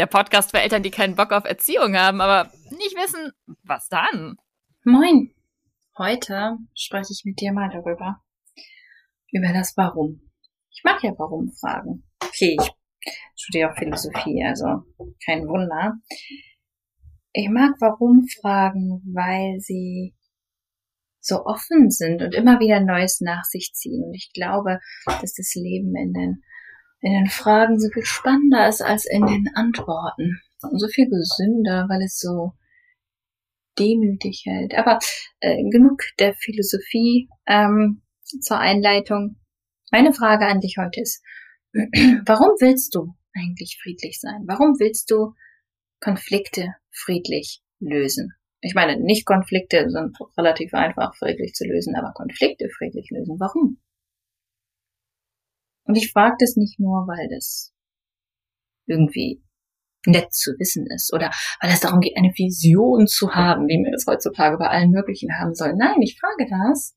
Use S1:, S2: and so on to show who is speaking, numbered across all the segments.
S1: der Podcast für Eltern, die keinen Bock auf Erziehung haben, aber nicht wissen, was dann.
S2: Moin. Heute spreche ich mit dir mal darüber. Über das Warum. Ich mag ja Warum-Fragen. Okay, ich studiere auch Philosophie, also kein Wunder. Ich mag Warum-Fragen, weil sie so offen sind und immer wieder Neues nach sich ziehen. Und ich glaube, dass das Leben in den in den Fragen so viel spannender ist als in den Antworten. Und so viel gesünder, weil es so demütig hält. Aber äh, genug der Philosophie ähm, zur Einleitung. Meine Frage an dich heute ist, warum willst du eigentlich friedlich sein? Warum willst du Konflikte friedlich lösen? Ich meine, nicht Konflikte sind relativ einfach friedlich zu lösen, aber Konflikte friedlich lösen. Warum? Und ich frage das nicht nur, weil das irgendwie nett zu wissen ist oder weil es darum geht, eine Vision zu haben, wie wir es heutzutage bei allen möglichen haben sollen. Nein, ich frage das,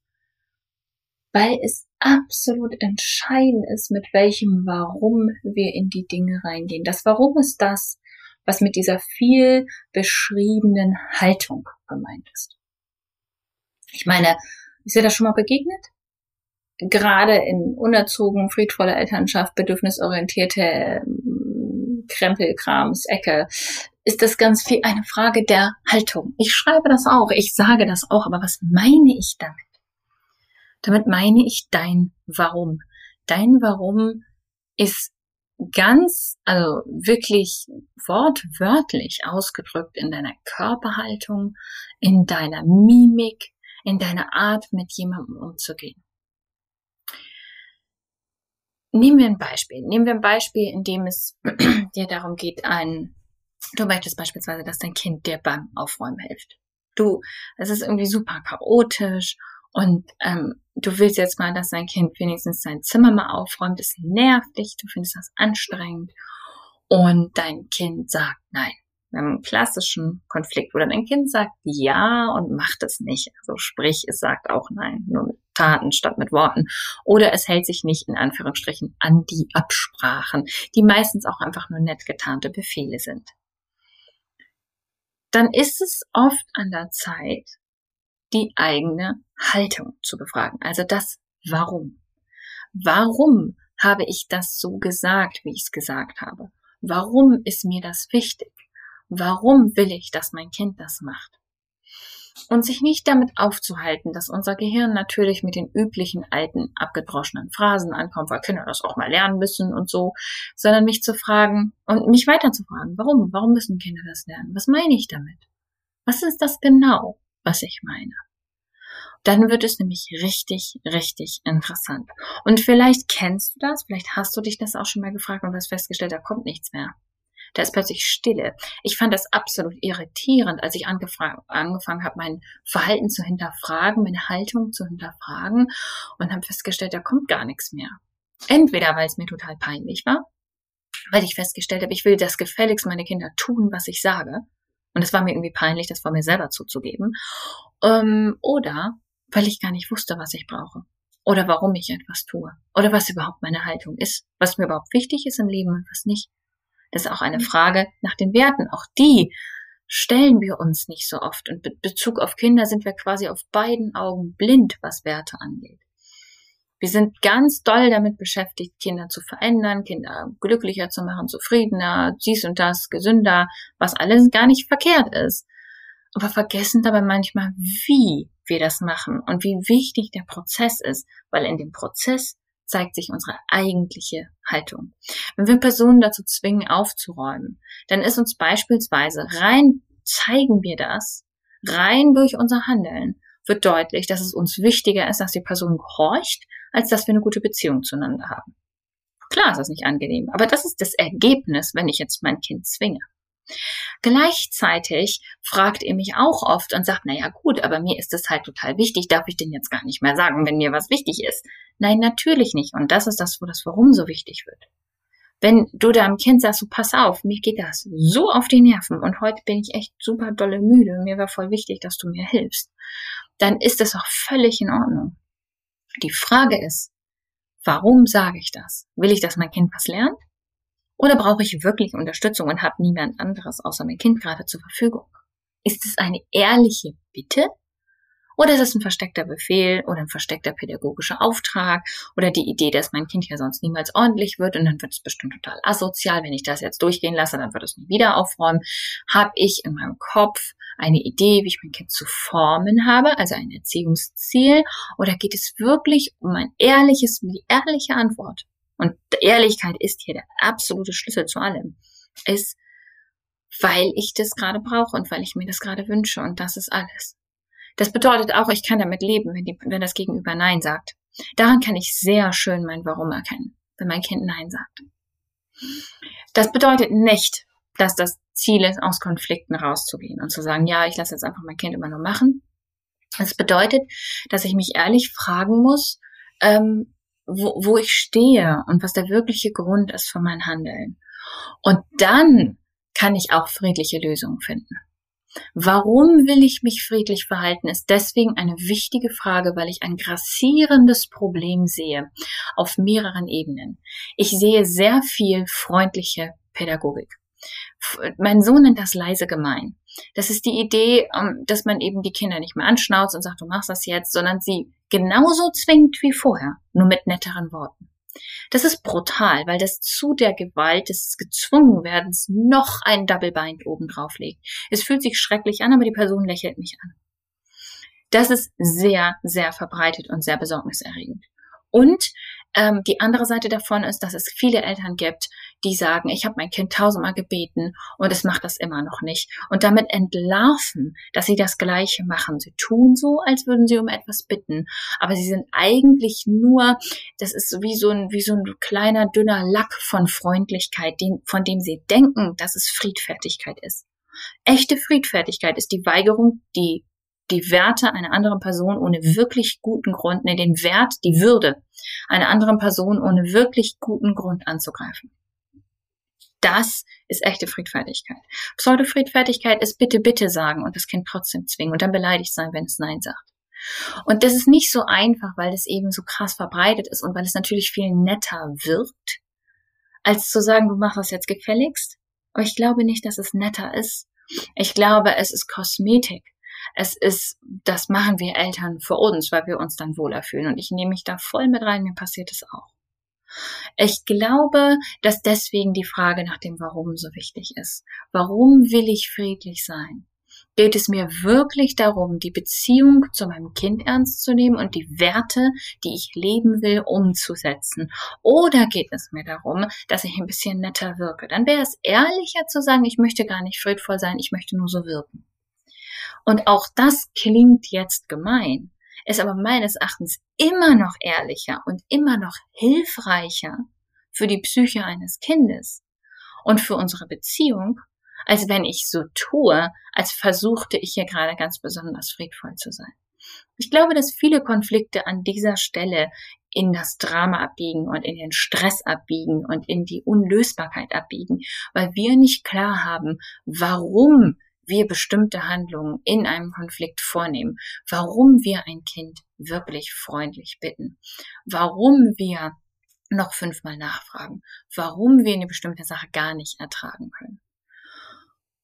S2: weil es absolut entscheidend ist, mit welchem Warum wir in die Dinge reingehen. Das Warum ist das, was mit dieser viel beschriebenen Haltung gemeint ist. Ich meine, ist dir das schon mal begegnet? Gerade in unerzogen, friedvoller Elternschaft, bedürfnisorientierte ähm, Krempelkrams, Ecke, ist das ganz viel eine Frage der Haltung. Ich schreibe das auch, ich sage das auch, aber was meine ich damit? Damit meine ich dein Warum. Dein Warum ist ganz, also wirklich wortwörtlich ausgedrückt in deiner Körperhaltung, in deiner Mimik, in deiner Art, mit jemandem umzugehen. Nehmen wir ein Beispiel. Nehmen wir ein Beispiel, in dem es dir darum geht, ein, du möchtest beispielsweise, dass dein Kind dir beim Aufräumen hilft. Du, es ist irgendwie super chaotisch und ähm, du willst jetzt mal, dass dein Kind wenigstens sein Zimmer mal aufräumt. Es nervt dich, du findest das anstrengend und dein Kind sagt nein einem klassischen Konflikt, wo dann ein Kind sagt ja und macht es nicht. Also sprich, es sagt auch nein, nur mit Taten statt mit Worten. Oder es hält sich nicht in Anführungsstrichen an die Absprachen, die meistens auch einfach nur nett getarnte Befehle sind. Dann ist es oft an der Zeit, die eigene Haltung zu befragen. Also das Warum. Warum habe ich das so gesagt, wie ich es gesagt habe? Warum ist mir das wichtig? Warum will ich, dass mein Kind das macht? Und sich nicht damit aufzuhalten, dass unser Gehirn natürlich mit den üblichen alten, abgedroschenen Phrasen ankommt, weil Kinder das auch mal lernen müssen und so, sondern mich zu fragen und mich weiter zu fragen, warum? Warum müssen Kinder das lernen? Was meine ich damit? Was ist das genau, was ich meine? Dann wird es nämlich richtig, richtig interessant. Und vielleicht kennst du das, vielleicht hast du dich das auch schon mal gefragt und hast festgestellt, da kommt nichts mehr Da ist plötzlich Stille. Ich fand das absolut irritierend, als ich angefangen habe, mein Verhalten zu hinterfragen, meine Haltung zu hinterfragen und habe festgestellt, da kommt gar nichts mehr. Entweder weil es mir total peinlich war, weil ich festgestellt habe, ich will das gefälligst meine Kinder tun, was ich sage. Und es war mir irgendwie peinlich, das vor mir selber zuzugeben. Ähm, oder weil ich gar nicht wusste, was ich brauche. Oder warum ich etwas tue. Oder was überhaupt meine Haltung ist. Was mir überhaupt wichtig ist im Leben und was nicht. Das ist auch eine Frage nach den Werten. Auch die stellen wir uns nicht so oft. Und in Bezug auf Kinder sind wir quasi auf beiden Augen blind, was Werte angeht. Wir sind ganz doll damit beschäftigt, Kinder zu verändern, Kinder glücklicher zu machen, zufriedener, dies und das, gesünder, was alles gar nicht verkehrt ist. Aber vergessen dabei manchmal, wie wir das machen und wie wichtig der Prozess ist, weil in dem Prozess zeigt sich unsere eigentliche Haltung. Wenn wir Personen dazu zwingen, aufzuräumen, dann ist uns beispielsweise rein zeigen wir das, rein durch unser Handeln, wird deutlich, dass es uns wichtiger ist, dass die Person gehorcht, als dass wir eine gute Beziehung zueinander haben. Klar ist das nicht angenehm, aber das ist das Ergebnis, wenn ich jetzt mein Kind zwinge. Gleichzeitig fragt ihr mich auch oft und sagt, na ja, gut, aber mir ist es halt total wichtig, darf ich denn jetzt gar nicht mehr sagen, wenn mir was wichtig ist? Nein, natürlich nicht. Und das ist das, wo das Warum so wichtig wird. Wenn du deinem Kind sagst, so pass auf, mir geht das so auf die Nerven und heute bin ich echt super dolle müde, mir war voll wichtig, dass du mir hilfst, dann ist das auch völlig in Ordnung. Die Frage ist, warum sage ich das? Will ich, dass mein Kind was lernt? Oder brauche ich wirklich Unterstützung und habe niemand anderes außer mein Kind gerade zur Verfügung? Ist es eine ehrliche Bitte oder ist es ein versteckter Befehl oder ein versteckter pädagogischer Auftrag oder die Idee, dass mein Kind ja sonst niemals ordentlich wird und dann wird es bestimmt total asozial. Wenn ich das jetzt durchgehen lasse, dann wird es nie wieder aufräumen. Habe ich in meinem Kopf eine Idee, wie ich mein Kind zu formen habe, also ein Erziehungsziel, oder geht es wirklich um ein ehrliches, die ehrliche Antwort? Und Ehrlichkeit ist hier der absolute Schlüssel zu allem. Ist, weil ich das gerade brauche und weil ich mir das gerade wünsche und das ist alles. Das bedeutet auch, ich kann damit leben, wenn, die, wenn das Gegenüber Nein sagt. Daran kann ich sehr schön mein Warum erkennen, wenn mein Kind Nein sagt. Das bedeutet nicht, dass das Ziel ist, aus Konflikten rauszugehen und zu sagen, ja, ich lasse jetzt einfach mein Kind immer nur machen. Das bedeutet, dass ich mich ehrlich fragen muss, ähm, wo, wo ich stehe und was der wirkliche Grund ist für mein Handeln. Und dann kann ich auch friedliche Lösungen finden. Warum will ich mich friedlich verhalten, ist deswegen eine wichtige Frage, weil ich ein grassierendes Problem sehe auf mehreren Ebenen. Ich sehe sehr viel freundliche Pädagogik. Mein Sohn nennt das leise gemein. Das ist die Idee, ähm, dass man eben die Kinder nicht mehr anschnauzt und sagt, du machst das jetzt, sondern sie genauso zwingt wie vorher, nur mit netteren Worten. Das ist brutal, weil das zu der Gewalt des Gezwungenwerdens noch ein Double Bind obendrauf legt. Es fühlt sich schrecklich an, aber die Person lächelt mich an. Das ist sehr, sehr verbreitet und sehr besorgniserregend. Und ähm, die andere Seite davon ist, dass es viele Eltern gibt, die sagen, ich habe mein Kind tausendmal gebeten und es macht das immer noch nicht. Und damit entlarven, dass sie das Gleiche machen. Sie tun so, als würden sie um etwas bitten, aber sie sind eigentlich nur, das ist wie so ein, wie so ein kleiner, dünner Lack von Freundlichkeit, den, von dem sie denken, dass es Friedfertigkeit ist. Echte Friedfertigkeit ist die Weigerung, die die Werte einer anderen Person ohne wirklich guten Grund, nee, den Wert, die Würde einer anderen Person ohne wirklich guten Grund anzugreifen. Das ist echte Friedfertigkeit. Pseudo-Friedfertigkeit ist bitte, bitte sagen und das Kind trotzdem zwingen und dann beleidigt sein, wenn es Nein sagt. Und das ist nicht so einfach, weil es eben so krass verbreitet ist und weil es natürlich viel netter wirkt, als zu sagen, du machst das jetzt gefälligst. Aber ich glaube nicht, dass es netter ist. Ich glaube, es ist Kosmetik. Es ist, das machen wir Eltern für uns, weil wir uns dann wohler fühlen. Und ich nehme mich da voll mit rein, mir passiert es auch. Ich glaube, dass deswegen die Frage nach dem Warum so wichtig ist. Warum will ich friedlich sein? Geht es mir wirklich darum, die Beziehung zu meinem Kind ernst zu nehmen und die Werte, die ich leben will, umzusetzen? Oder geht es mir darum, dass ich ein bisschen netter wirke? Dann wäre es ehrlicher zu sagen, ich möchte gar nicht friedvoll sein, ich möchte nur so wirken. Und auch das klingt jetzt gemein, ist aber meines Erachtens immer noch ehrlicher und immer noch hilfreicher für die Psyche eines Kindes und für unsere Beziehung, als wenn ich so tue, als versuchte ich hier gerade ganz besonders friedvoll zu sein. Ich glaube, dass viele Konflikte an dieser Stelle in das Drama abbiegen und in den Stress abbiegen und in die Unlösbarkeit abbiegen, weil wir nicht klar haben, warum wir bestimmte Handlungen in einem Konflikt vornehmen, warum wir ein Kind wirklich freundlich bitten, warum wir noch fünfmal nachfragen, warum wir eine bestimmte Sache gar nicht ertragen können.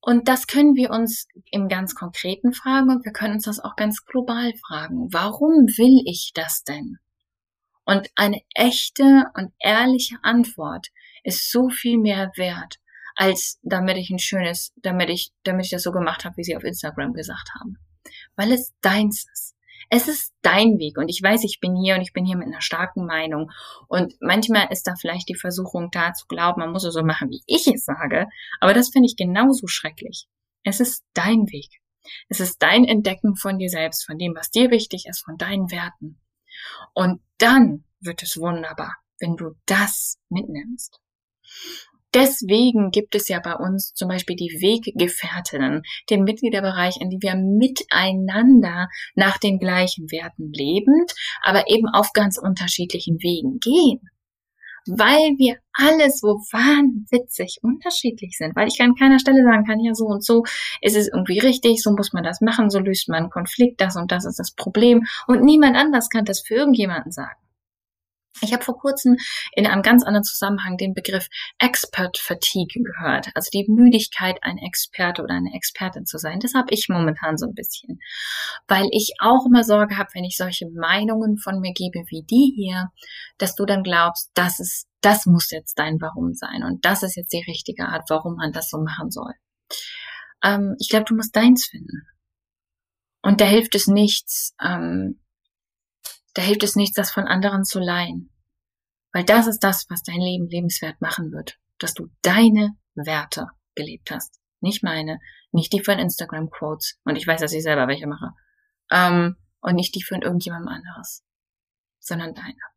S2: Und das können wir uns im ganz Konkreten fragen und wir können uns das auch ganz global fragen. Warum will ich das denn? Und eine echte und ehrliche Antwort ist so viel mehr wert, als damit ich ein schönes, damit ich, damit ich das so gemacht habe, wie sie auf Instagram gesagt haben. Weil es deins ist. Es ist dein Weg und ich weiß, ich bin hier und ich bin hier mit einer starken Meinung und manchmal ist da vielleicht die Versuchung da zu glauben, man muss es so machen, wie ich es sage, aber das finde ich genauso schrecklich. Es ist dein Weg. Es ist dein Entdecken von dir selbst, von dem, was dir wichtig ist, von deinen Werten. Und dann wird es wunderbar, wenn du das mitnimmst. Deswegen gibt es ja bei uns zum Beispiel die Weggefährtinnen, den Mitgliederbereich, in dem wir miteinander nach den gleichen Werten lebend, aber eben auf ganz unterschiedlichen Wegen gehen. Weil wir alle so wahnwitzig unterschiedlich sind. Weil ich an keiner Stelle sagen kann, ja, so und so ist es irgendwie richtig, so muss man das machen, so löst man einen Konflikt, das und das ist das Problem. Und niemand anders kann das für irgendjemanden sagen. Ich habe vor kurzem in einem ganz anderen Zusammenhang den Begriff Expert Fatigue gehört, also die Müdigkeit, ein Experte oder eine Expertin zu sein. Das habe ich momentan so ein bisschen, weil ich auch immer Sorge habe, wenn ich solche Meinungen von mir gebe wie die hier, dass du dann glaubst, das ist, das muss jetzt dein Warum sein und das ist jetzt die richtige Art, warum man das so machen soll. Ähm, ich glaube, du musst deins finden. Und da hilft es nichts, ähm, da hilft es nichts, das von anderen zu leihen. Weil das ist das, was dein Leben lebenswert machen wird. Dass du deine Werte gelebt hast. Nicht meine, nicht die von Instagram Quotes. Und ich weiß, dass ich selber welche mache. Ähm, und nicht die von irgendjemandem anderes. Sondern deine.